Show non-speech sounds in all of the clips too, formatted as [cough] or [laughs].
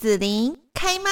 子琳开麦。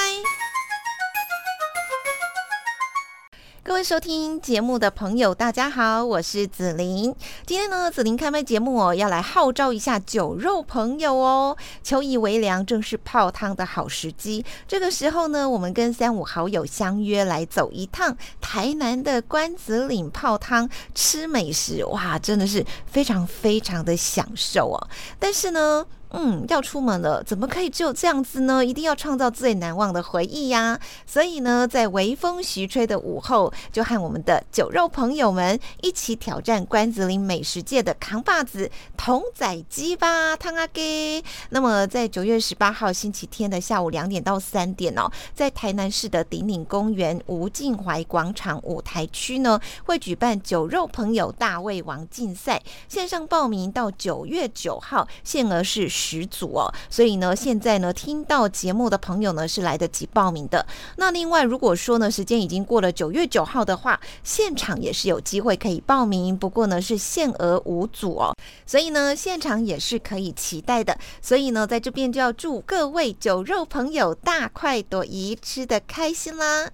各位收听节目的朋友，大家好，我是子琳。今天呢，子琳开麦节目哦，要来号召一下酒肉朋友哦。秋意微凉，正是泡汤的好时机。这个时候呢，我们跟三五好友相约来走一趟台南的关子岭泡汤，吃美食，哇，真的是非常非常的享受哦。但是呢，嗯，要出门了，怎么可以只有这样子呢？一定要创造最难忘的回忆呀！所以呢，在微风徐吹的午后，就和我们的酒肉朋友们一起挑战关子岭美食界的扛把子童仔鸡吧，汤阿给。那么，在九月十八号星期天的下午两点到三点哦，在台南市的鼎岭公园吴敬怀广场舞台区呢，会举办酒肉朋友大胃王竞赛，线上报名到九月九号，限额是。十组哦，所以呢，现在呢，听到节目的朋友呢是来得及报名的。那另外，如果说呢，时间已经过了九月九号的话，现场也是有机会可以报名，不过呢是限额五组哦，所以呢，现场也是可以期待的。所以呢，在这边就要祝各位酒肉朋友大快朵颐，吃得开心啦！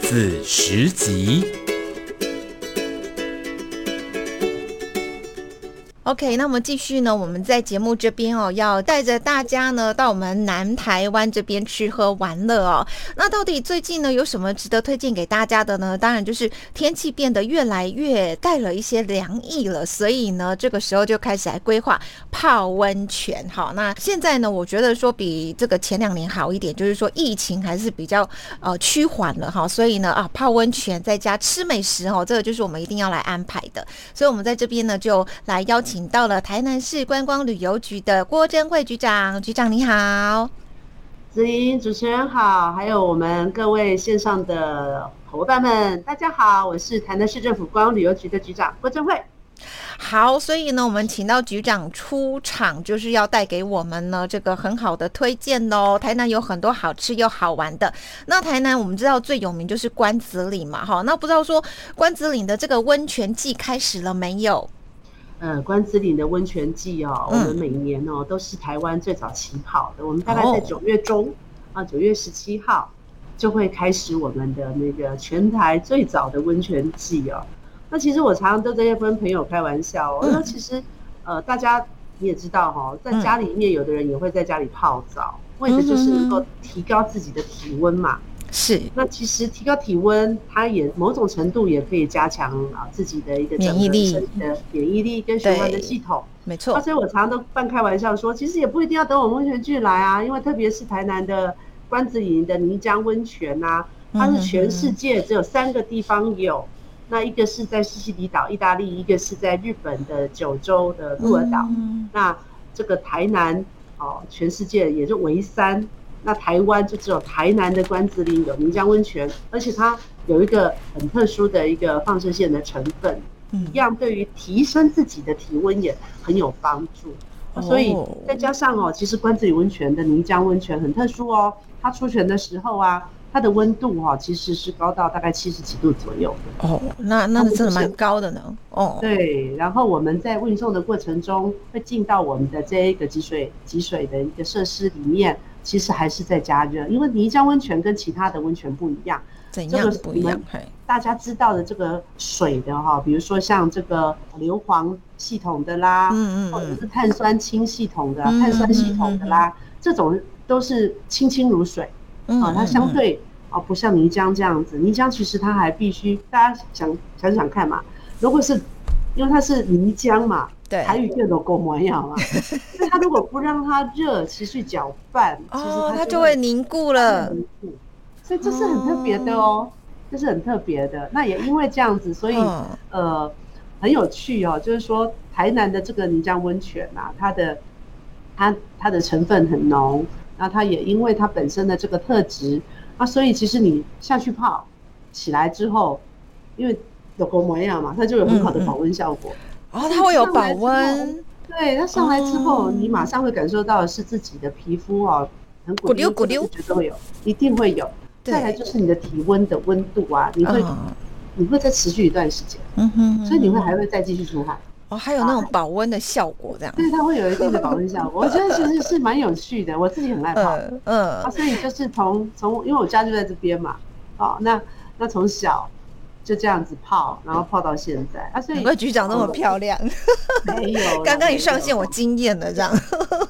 子时集。OK，那我们继续呢，我们在节目这边哦，要带着大家呢到我们南台湾这边吃喝玩乐哦。那到底最近呢有什么值得推荐给大家的呢？当然就是天气变得越来越带了一些凉意了，所以呢这个时候就开始来规划泡温泉。好，那现在呢我觉得说比这个前两年好一点，就是说疫情还是比较呃趋缓了哈，所以呢啊泡温泉在家吃美食哦，这个就是我们一定要来安排的。所以我们在这边呢就来邀请。请到了台南市观光旅游局的郭珍慧局长，局长你好，子琳主持人好，还有我们各位线上的伙伴们，大家好，我是台南市政府观光旅游局的局长郭珍慧。好，所以呢，我们请到局长出场，就是要带给我们呢这个很好的推荐哦。台南有很多好吃又好玩的。那台南我们知道最有名就是关子岭嘛，哈，那不知道说关子岭的这个温泉季开始了没有？呃，关子岭的温泉季哦，嗯、我们每年哦都是台湾最早起跑的。我们大概在九月中、哦、啊，九月十七号就会开始我们的那个全台最早的温泉季哦。那其实我常常都在跟朋友开玩笑哦，那、嗯、其实呃，大家你也知道哈、哦，在家里面有的人也会在家里泡澡，嗯、为的就是能够提高自己的体温嘛。是，那其实提高体温，它也某种程度也可以加强啊自己的一个免疫力的、免疫力跟循环的系统。没错。啊，所以我常常都半开玩笑说，其实也不一定要等我们温泉剧来啊，因为特别是台南的关子岭的泥浆温泉啊，它是全世界只有三个地方有，嗯、那一个是在西西里岛，意大利；一个是在日本的九州的鹿儿岛。嗯、那这个台南哦，全世界也就唯三。那台湾就只有台南的关子岭有泥浆温泉，而且它有一个很特殊的一个放射线的成分，一样对于提升自己的体温也很有帮助。所以再加上哦，其实关子岭温泉的泥浆温泉很特殊哦，它出泉的时候啊，它的温度哈其实是高到大概七十几度左右的。哦，那那真的蛮高的呢。哦，对。然后我们在运送的过程中会进到我们的这一个集水集水的一个设施里面。其实还是在加热，因为泥浆温泉跟其他的温泉不一样。怎样不一样？大家知道的这个水的哈，比如说像这个硫磺系统的啦，嗯嗯，或者是碳酸氢系统的、碳酸系统的啦，这种都是清清如水。啊，它相对啊不像泥浆这样子，泥浆其实它还必须大家想想想看嘛，如果是因为它是泥浆嘛。对，台语叫做狗模样嘛，[laughs] 所以它如果不让它热，持续搅拌，其实它就会凝固了。凝固，所以这是很特别的哦，这是很特别的。那也因为这样子，所以呃很有趣哦，就是说台南的这个泥浆温泉啊，它的它它的成分很浓，那它也因为它本身的这个特质，啊，所以其实你下去泡起来之后，因为有狗模样嘛，它就有很好的保温效果。哦，它会有保温，对，它上来之后，你马上会感受到是自己的皮肤哦，很鼓溜鼓溜，绝对会有，一定会有。再来就是你的体温的温度啊，你会，你会再持续一段时间，嗯哼，所以你会还会再继续出汗。哦，还有那种保温的效果，这样。对，它会有一定的保温效果。我觉得其实是蛮有趣的，我自己很爱泡。嗯，嗯啊，所以就是从从，因为我家就在这边嘛，哦，那那从小。就这样子泡，然后泡到现在啊！所以，局长那么漂亮。没有，[laughs] 刚刚一上线我惊艳了，这样。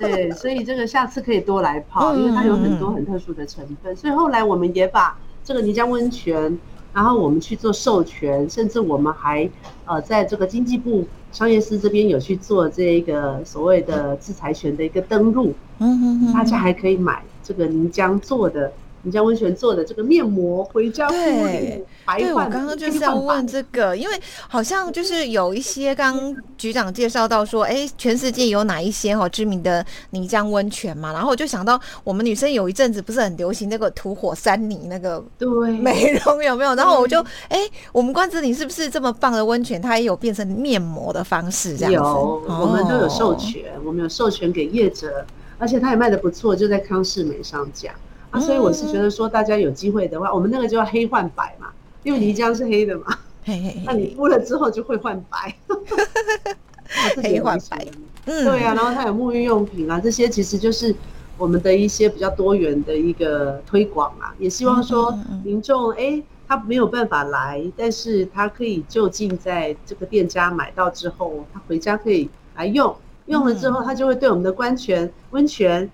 对，所以这个下次可以多来泡，因为它有很多很特殊的成分。所以后来我们也把这个泥浆温泉，然后我们去做授权，甚至我们还呃在这个经济部商业司这边有去做这个所谓的制裁权的一个登录。嗯嗯，大家还可以买这个泥浆做的。泥浆温泉做的这个面膜，回家敷脸，白。对，我刚刚就是要问这个，因为好像就是有一些刚刚局长介绍到说，哎，全世界有哪一些哦知名的泥浆温泉嘛？然后我就想到，我们女生有一阵子不是很流行那个土火山泥那个对 [laughs] 美容有没有？然后我就哎，我们关子岭是不是这么棒的温泉？它也有变成面膜的方式这样子？有，我们都有授权，我们有授权给业者，而且它也卖的不错，就在康氏美上架。啊，所以我是觉得说，大家有机会的话，我们那个就要黑换白嘛，因为泥浆是黑的嘛，[laughs] 那你敷了之后就会换白，[laughs] 黑换白，嗯，对啊，然后它有沐浴用品啊，这些其实就是我们的一些比较多元的一个推广啊，也希望说民众哎，他没有办法来，但是他可以就近在这个店家买到之后，他回家可以来用，用了之后他就会对我们的温泉温泉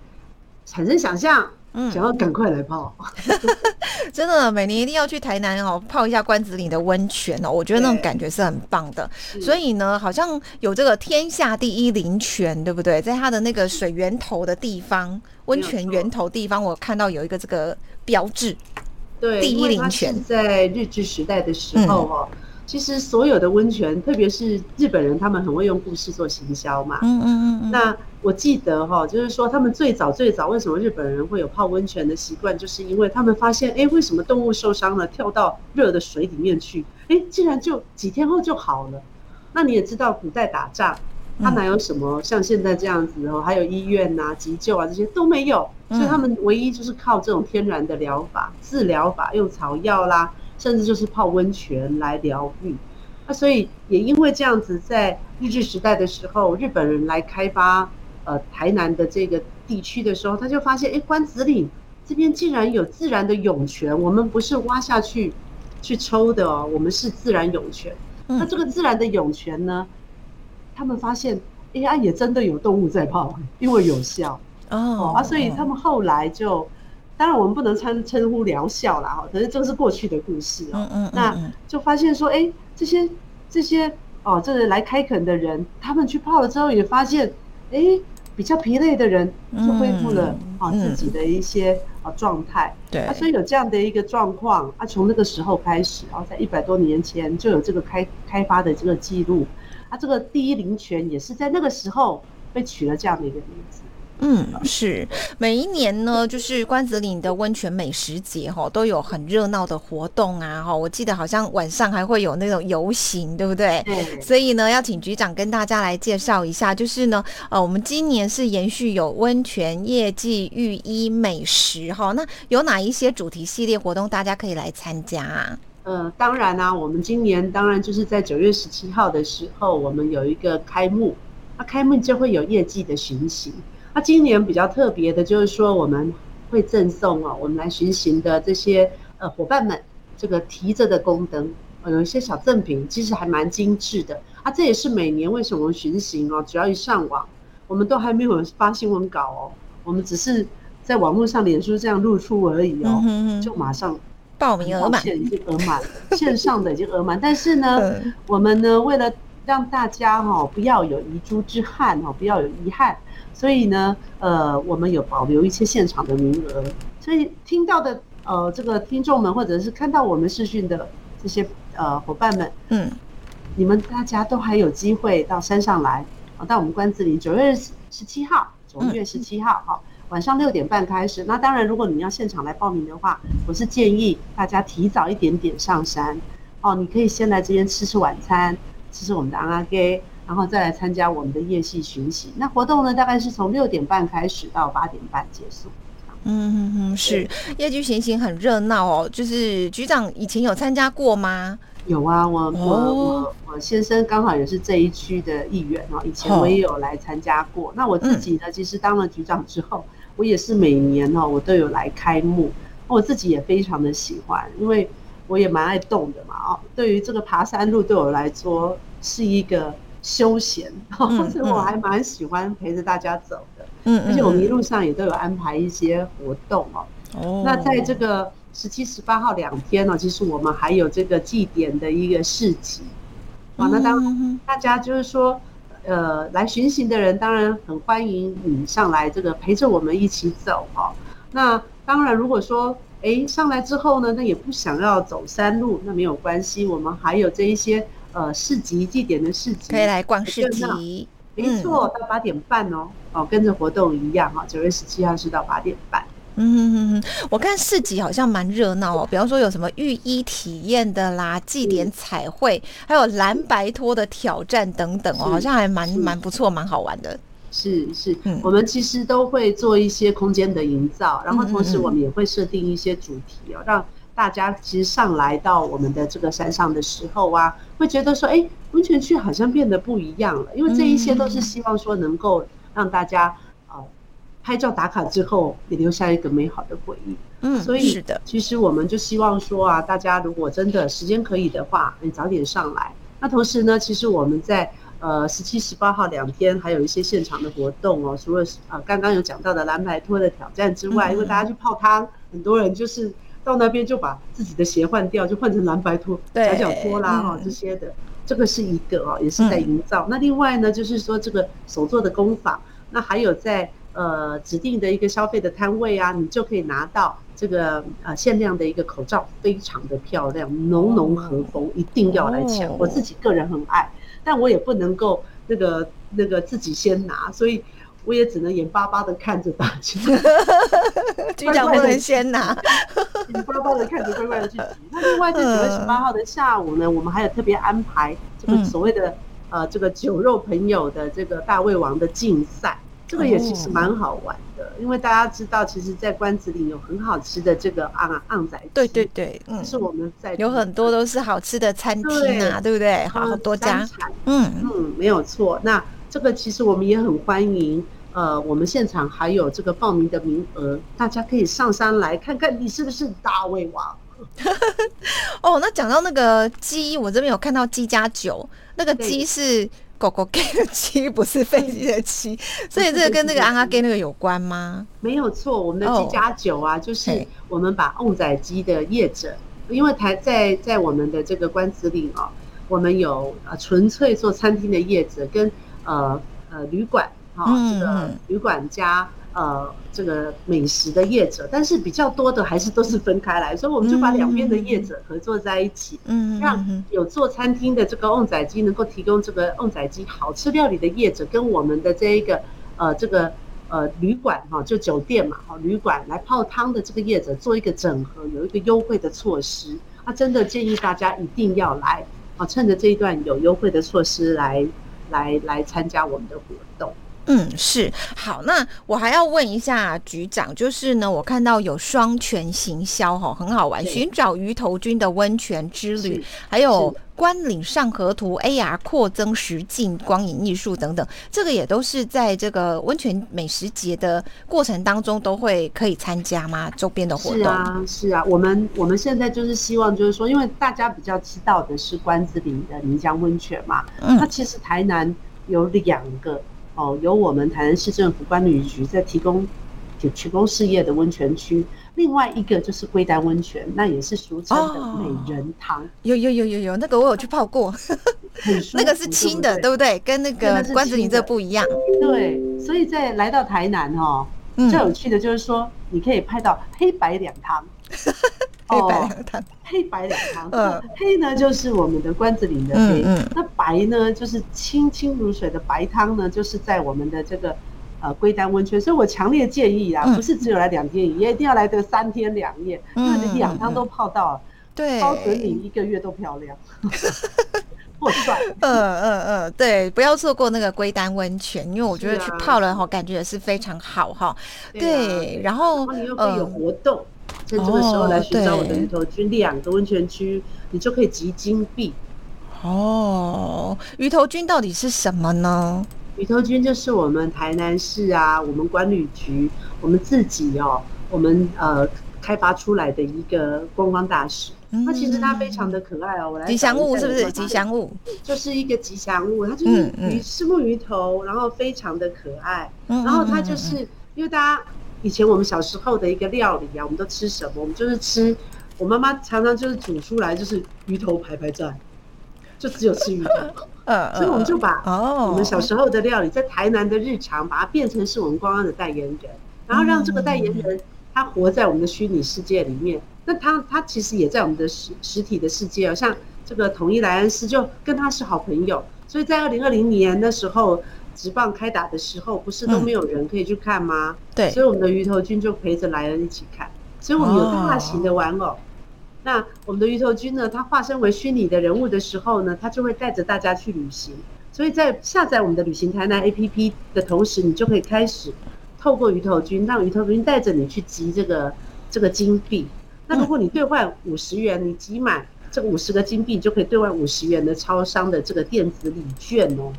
产生想象。嗯，想要赶快来泡，[laughs] 真的，每年一定要去台南哦，泡一下关子岭的温泉哦，我觉得那种感觉是很棒的。所以呢，好像有这个天下第一林泉，对不对？在它的那个水源头的地方，温泉源头地方，我看到有一个这个标志，对，第一林泉，在日治时代的时候哦。嗯其实所有的温泉，特别是日本人，他们很会用故事做行销嘛。嗯嗯嗯。那我记得哈，就是说他们最早最早为什么日本人会有泡温泉的习惯，就是因为他们发现，哎，为什么动物受伤了，跳到热的水里面去，哎，竟然就几天后就好了。那你也知道，古代打仗，他哪有什么像现在这样子哦，还有医院呐、急救啊这些都没有，所以他们唯一就是靠这种天然的疗法、治疗法，用草药啦。甚至就是泡温泉来疗愈，那所以也因为这样子，在日治时代的时候，日本人来开发呃台南的这个地区的时候，他就发现，哎，关子岭这边竟然有自然的涌泉，我们不是挖下去去抽的哦，我们是自然涌泉。那这个自然的涌泉呢，他们发现，哎呀，也真的有动物在泡，因为有效哦啊，所以他们后来就。当然，我们不能称称呼疗效啦，哈，可是这个是过去的故事哦。嗯嗯，那就发现说，哎，这些这些哦，这个来开垦的人，他们去泡了之后，也发现，哎，比较疲累的人就恢复了啊自己的一些啊状态。对，啊，所以有这样的一个状况啊，从那个时候开始，然后在一百多年前就有这个开开发的这个记录，啊，这个第一林泉也是在那个时候被取了这样的一个名字。嗯，是每一年呢，就是关子岭的温泉美食节哈，都有很热闹的活动啊哈。我记得好像晚上还会有那种游行，对不对？对。所以呢，要请局长跟大家来介绍一下，就是呢，呃，我们今年是延续有温泉、业绩、浴衣、美食哈。那有哪一些主题系列活动，大家可以来参加啊？呃，当然啊，我们今年当然就是在九月十七号的时候，我们有一个开幕，那开幕就会有业绩的巡行。那今年比较特别的就是说，我们会赠送哦，我们来巡行的这些呃伙伴们，这个提着的宫灯，呃，有一些小赠品，其实还蛮精致的啊。这也是每年为什么巡行哦，只要一上网，我们都还没有发新闻稿哦，我们只是在网络上脸书这样露出而已哦，就马上报名额满，已经额满了，线上的已经额满，但是呢，我们呢为了让大家哈不要有遗珠之憾哦，不要有遗憾。所以呢，呃，我们有保留一些现场的名额，所以听到的呃，这个听众们或者是看到我们视讯的这些呃伙伴们，嗯，你们大家都还有机会到山上来，到我们关子岭九月十七号，九月十七号，好，晚上六点半开始。那当然，如果你要现场来报名的话，我是建议大家提早一点点上山，哦，你可以先来这边吃吃晚餐，吃吃我们的瓮仔鸡。然后再来参加我们的夜戏巡行，那活动呢，大概是从六点半开始到八点半结束。嗯嗯嗯，是夜剧巡行很热闹哦。就是局长以前有参加过吗？有啊，我、oh. 我我我先生刚好也是这一区的议员哦，以前我也有来参加过。Oh. 那我自己呢，其实当了局长之后，我也是每年哦，我都有来开幕。我自己也非常的喜欢，因为我也蛮爱动的嘛哦。对于这个爬山路，对我来说是一个休闲，或、[laughs] 嗯、者我还蛮喜欢陪着大家走的。嗯，而且我们一路上也都有安排一些活动哦。哦。那在这个十七、十八号两天呢，其实我们还有这个祭典的一个市集。啊，那当大家就是说，呃，来巡行的人当然很欢迎你上来这个陪着我们一起走哈。那当然，如果说哎上来之后呢，那也不想要走山路，那没有关系，我们还有这一些呃市集祭典的市集，可以来逛市集。没错，到八点半哦，哦，跟着活动一样哈，九月十七号是到八点半。嗯哼哼，我看市集好像蛮热闹哦，比方说有什么浴衣体验的啦，祭典彩绘，还有蓝白托的挑战等等哦，好像还蛮蛮不错，蛮好玩的。是是，我们其实都会做一些空间的营造，然后同时我们也会设定一些主题哦，让大家其实上来到我们的这个山上的时候啊，会觉得说，哎，温泉区好像变得不一样了，因为这一些都是希望说能够让大家呃拍照打卡之后也留下一个美好的回忆。嗯，所以是的，其实我们就希望说啊，大家如果真的时间可以的话，你早点上来。那同时呢，其实我们在。呃，十七、十八号两天还有一些现场的活动哦，除了啊刚刚有讲到的蓝白拖的挑战之外，因为大家去泡汤，很多人就是到那边就把自己的鞋换掉，就换成蓝白拖、夹脚拖啦哈这些的，这个是一个哦，也是在营造。那另外呢，就是说这个手做的工坊，那还有在呃指定的一个消费的摊位啊，你就可以拿到这个呃限量的一个口罩，非常的漂亮，浓浓和风，一定要来抢。我自己个人很爱。但我也不能够那个那个自己先拿，所以我也只能眼巴巴的看着大家。[laughs] 局长不能先拿，[laughs] 眼巴巴的看着，乖乖的去挤。那另外在九月十八号的下午呢，我们还有特别安排这个所谓的呃这个酒肉朋友的这个大胃王的竞赛。这个也其实蛮好玩的，因为大家知道，其实，在关子岭有很好吃的这个昂昂仔，对对对，嗯，是我们在有很多都是好吃的餐厅啊，对，不对？好，好多家，嗯嗯，没有错。那这个其实我们也很欢迎，呃，我们现场还有这个报名的名额，大家可以上山来看看，你是不是大胃王？[laughs] 哦，那讲到那个鸡，我这边有看到鸡加酒，那个鸡是。狗狗给的鸡不是飞机的鸡，所以这个跟那个安阿给那个有关吗？没有错，我们的鸡加酒啊，就是我们把旺仔鸡的业者，因为台在在我们的这个关子岭哦，我们有呃纯粹做餐厅的业者跟呃呃旅馆哈，这个旅馆加。呃，这个美食的业者，但是比较多的还是都是分开来，所以我们就把两边的业者合作在一起，嗯，让有做餐厅的这个旺仔鸡能够提供这个旺仔鸡好吃料理的业者，跟我们的这一个呃这个呃旅馆哈，就酒店嘛，哈，旅馆来泡汤的这个业者做一个整合，有一个优惠的措施，啊真的建议大家一定要来啊，趁着这一段有优惠的措施来来来参加我们的活动。嗯，是好，那我还要问一下局长，就是呢，我看到有双全行销哈，很好玩，寻找鱼头菌的温泉之旅，还有关岭上河图 AR 扩增实境光影艺术等等，这个也都是在这个温泉美食节的过程当中都会可以参加吗？周边的活动？是啊，是啊，我们我们现在就是希望，就是说，因为大家比较知道的是关子岭的泥浆温泉嘛，嗯，那其实台南有两个。哦，由我们台南市政府管理局在提供提供事业的温泉区，另外一个就是龟丹温泉，那也是俗称的美人汤。有有有有有，那个我有去泡过，那个是清的，对不对？跟那个关子岭这不一样。对，所以在来到台南哦，最有趣的就是说，你可以拍到黑白两汤。[laughs] 黑白两汤，黑白两汤。黑呢就是我们的关子岭的黑，那白呢就是清清如水的白汤呢，就是在我们的这个呃龟丹温泉。所以我强烈建议啊，不是只有来两天一夜，一定要来个三天两夜，因为你两汤都泡到了，对，包准你一个月都漂亮，[laughs] 破赚。嗯嗯嗯，对，不要错过那个龟丹温泉，因为我觉得去泡了哈，感觉也是非常好哈。对，然后你又可以有活动。趁这个时候来寻找我的鱼头菌，两个温泉区你就可以集金币。哦，鱼头菌到底是什么呢？鱼头菌就是我们台南市啊，我们管理局，我们自己哦，我们呃开发出来的一个观光大使。那、嗯、其实它非常的可爱哦，我来吉祥物是不是？吉祥物就是一个吉祥物，它就是鱼，是木鱼头，然后非常的可爱。然后它就是因为大家以前我们小时候的一个料理啊，我们都吃什么？我们就是吃，我妈妈常常就是煮出来就是鱼头排排站，就只有吃鱼头。嗯，[laughs] 所以我们就把我们小时候的料理，在台南的日常，把它变成是我们光光的代言人，然后让这个代言人他活在我们的虚拟世界里面。那他他其实也在我们的实实体的世界哦，像这个统一莱恩斯就跟他是好朋友，所以在二零二零年的时候，职棒开打的时候，不是都没有人可以去看吗？对，所以我们的鱼头君就陪着莱恩一起看，所以我们有大型的玩偶。那我们的鱼头君呢，它化身为虚拟的人物的时候呢，它就会带着大家去旅行。所以在下载我们的旅行台南 APP 的同时，你就可以开始透过鱼头君，让鱼头君带着你去集这个这个金币。那如果你兑换五十元，你集满这个五十个金币，就可以兑换五十元的超商的这个电子礼券哦。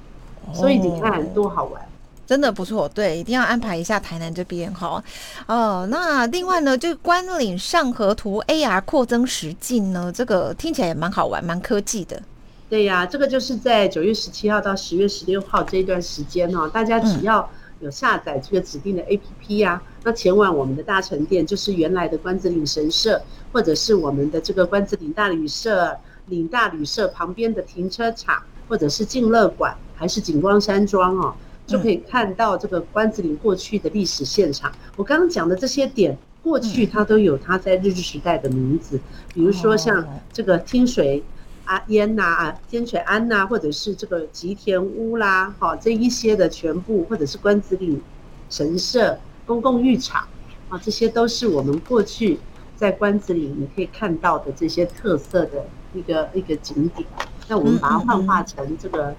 所以你看多好玩。真的不错，对，一定要安排一下台南这边哈。哦，那另外呢，就关岭上河图 AR 扩增实境呢，这个听起来也蛮好玩，蛮科技的。对呀、啊，这个就是在九月十七号到十月十六号这一段时间哦，大家只要有下载这个指定的 APP 呀、啊，嗯、那前往我们的大成殿，就是原来的关子岭神社，或者是我们的这个关子岭大旅社、岭大旅社旁边的停车场，或者是静乐馆，还是景光山庄哦。就可以看到这个关子岭过去的历史现场。我刚刚讲的这些点，过去它都有它在日治时代的名字，比如说像这个听水啊烟呐啊天水庵呐，或者是这个吉田屋啦，好这一些的全部，或者是关子岭神社公共浴场啊，这些都是我们过去在关子岭你可以看到的这些特色的一个一个景点。那我们把它幻化成这个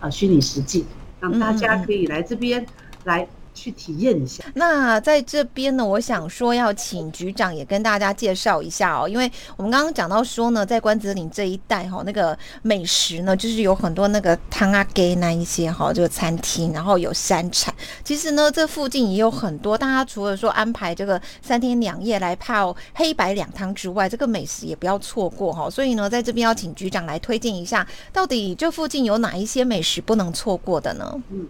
呃虚拟实际。让大家可以来这边来去体验一下。那在这边呢，我想说要请局长也跟大家介绍一下哦，因为我们刚刚讲到说呢，在关子岭这一带哈，那个美食呢，就是有很多那个汤阿给那一些哈，这个餐厅，然后有山产。其实呢，这附近也有很多，大家除了说安排这个三天两夜来泡黑白两汤之外，这个美食也不要错过哈。所以呢，在这边要请局长来推荐一下，到底这附近有哪一些美食不能错过的呢？嗯。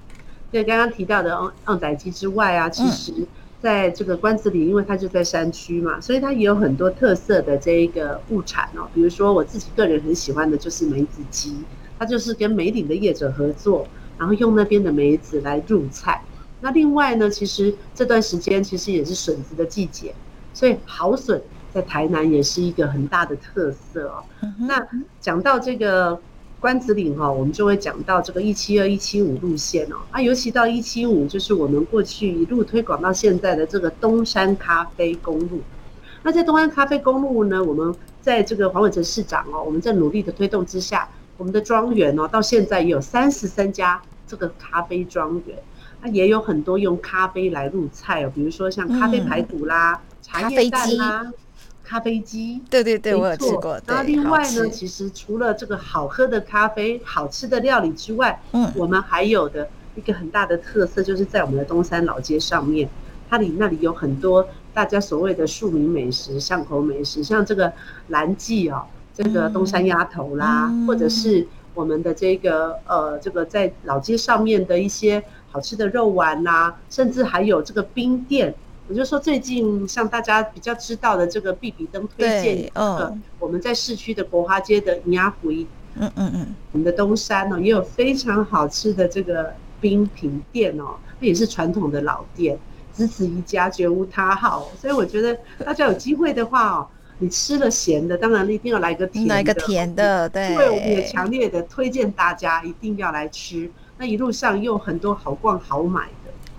对，刚刚提到的旺旺仔鸡之外啊，其实在这个关子岭，因为它就在山区嘛，所以它也有很多特色的这一个物产哦。比如说我自己个人很喜欢的就是梅子鸡，它就是跟梅岭的业者合作，然后用那边的梅子来入菜。那另外呢，其实这段时间其实也是笋子的季节，所以好笋在台南也是一个很大的特色哦。那讲到这个。关子岭哈，我们就会讲到这个一七二一七五路线哦，啊，尤其到一七五，就是我们过去一路推广到现在的这个东山咖啡公路。那在东山咖啡公路呢，我们在这个黄伟哲市长哦，我们在努力的推动之下，我们的庄园哦，到现在也有三十三家这个咖啡庄园，那也有很多用咖啡来入菜哦，比如说像咖啡排骨啦、嗯、茶叶蛋啦。咖啡机，对对对，我有吃过。然后另外呢，其实除了这个好喝的咖啡、好吃的料理之外，嗯，我们还有的一个很大的特色，就是在我们的东山老街上面，它里那里有很多大家所谓的庶民美食、巷口美食，像这个蓝记哦，这个东山鸭头啦，嗯、或者是我们的这个呃，这个在老街上面的一些好吃的肉丸呐、啊，甚至还有这个冰店。我就说，最近像大家比较知道的这个必比登推荐，嗯，我们在市区的国华街的鸭回，嗯嗯嗯，我们的东山呢也有非常好吃的这个冰品店哦，那也是传统的老店，只此一家，绝无他号。所以我觉得大家有机会的话哦，你吃了咸的，当然一定要来个甜的，来个甜的，对，因为我们也强烈的推荐大家一定要来吃。那一路上又很多好逛好买。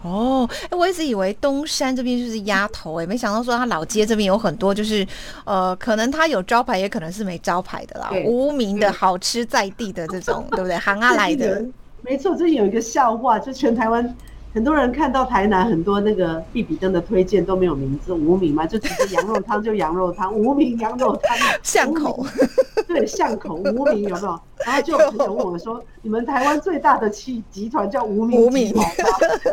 哦，哎，我一直以为东山这边就是鸭头，哎，没想到说他老街这边有很多，就是呃，可能他有招牌，也可能是没招牌的啦，无名的好吃在地的这种，对，对不对？行啊来的，[laughs] 没错，这有一个笑话，就全台湾很多人看到台南很多那个必比登的推荐都没有名字，无名嘛，就直接羊肉汤就羊肉汤，无名羊肉汤，巷口，对，巷口无名有没有？然后就有朋友问我说：“你们台湾最大的企集团叫无名集团吗？”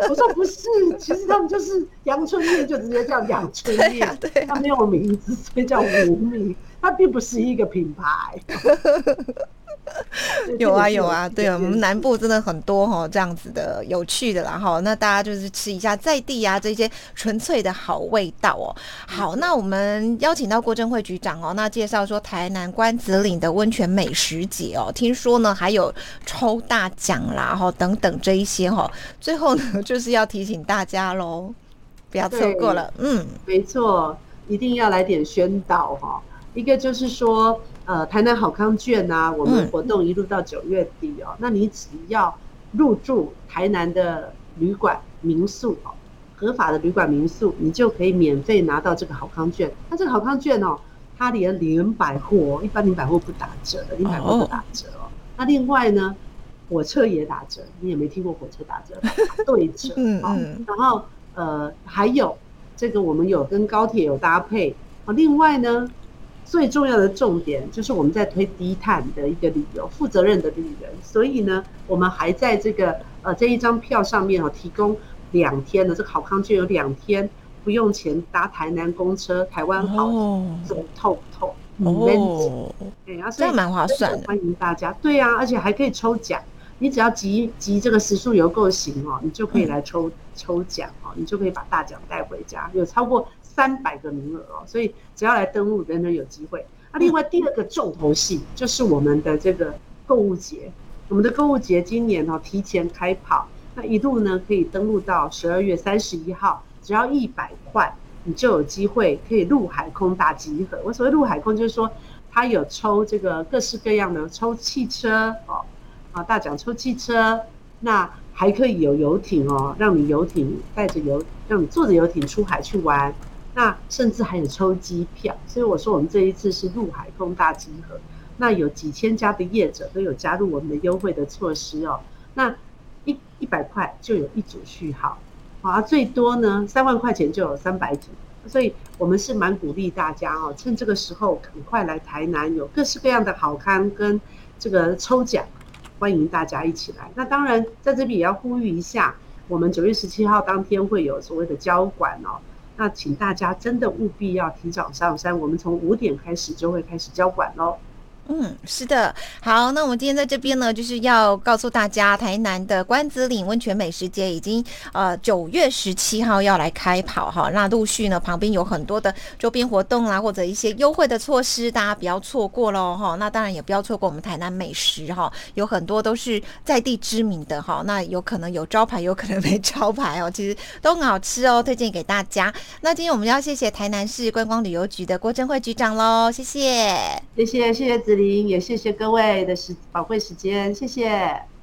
我说：“不是，其实他们就是阳春面，就直接叫阳春面，[laughs] 对啊，它没有名字，所以叫无名，它并不是一个品牌。” [laughs] 有啊有啊，对啊，我们南部真的很多哈这样子的有趣的啦哈，那大家就是吃一下在地啊这些纯粹的好味道哦。好，那我们邀请到郭正惠局长哦，那介绍说台南关子岭的温泉美食节哦，听说呢还有抽大奖啦哈等等这一些哈，最后呢就是要提醒大家喽，不要错过了，嗯，没错，一定要来点宣导哈，一个就是说。呃，台南好康券啊，我们活动一路到九月底哦。嗯、那你只要入住台南的旅馆民宿哦，合法的旅馆民宿，你就可以免费拿到这个好康券。那这个好康券哦，它连连百货，一般连百货不打折的，连百货不打折哦。那另外呢，火车也打折，你也没听过火车打折，打 [laughs] 对折。嗯嗯。然后呃，还有这个我们有跟高铁有搭配啊。另外呢。最重要的重点就是我们在推低碳的一个理由，负责任的旅人。所以呢，我们还在这个呃这一张票上面哦，提供两天的这个好康券，有两天不用钱搭台南公车，台湾好走透透哦，对啊，所以蛮划算的，欢迎大家。对啊，而且还可以抽奖，你只要集集这个时速游够行哦，你就可以来抽、嗯、抽奖哦，你就可以把大奖带回家，有超过。三百个名额哦，所以只要来登录，人人有机会。那另外第二个重头戏就是我们的这个购物节，我们的购物节今年哦提前开跑，那一路呢可以登录到十二月三十一号，只要一百块，你就有机会可以陆海空大集合。我所谓陆海空就是说，它有抽这个各式各样的抽汽车哦，啊大奖抽汽车，那还可以有游艇哦，让你游艇带着游，让你坐着游艇出海去玩。那甚至还有抽机票，所以我说我们这一次是陆海空大集合。那有几千家的业者都有加入我们的优惠的措施哦。那一一百块就有一组序号，啊，最多呢三万块钱就有三百组。所以我们是蛮鼓励大家哦，趁这个时候赶快来台南，有各式各样的好康跟这个抽奖，欢迎大家一起来。那当然在这边也要呼吁一下，我们九月十七号当天会有所谓的交管哦。那请大家真的务必要提早上山，我们从五点开始就会开始交管喽。嗯，是的，好，那我们今天在这边呢，就是要告诉大家，台南的关子岭温泉美食节已经呃九月十七号要来开跑哈，那陆续呢旁边有很多的周边活动啦，或者一些优惠的措施，大家不要错过喽哈。那当然也不要错过我们台南美食哈，有很多都是在地知名的哈，那有可能有招牌，有可能没招牌哦，其实都很好吃哦，推荐给大家。那今天我们要谢谢台南市观光旅游局的郭贞惠局长喽，谢谢，谢谢，谢谢子。也谢谢各位的时宝贵时间，谢谢。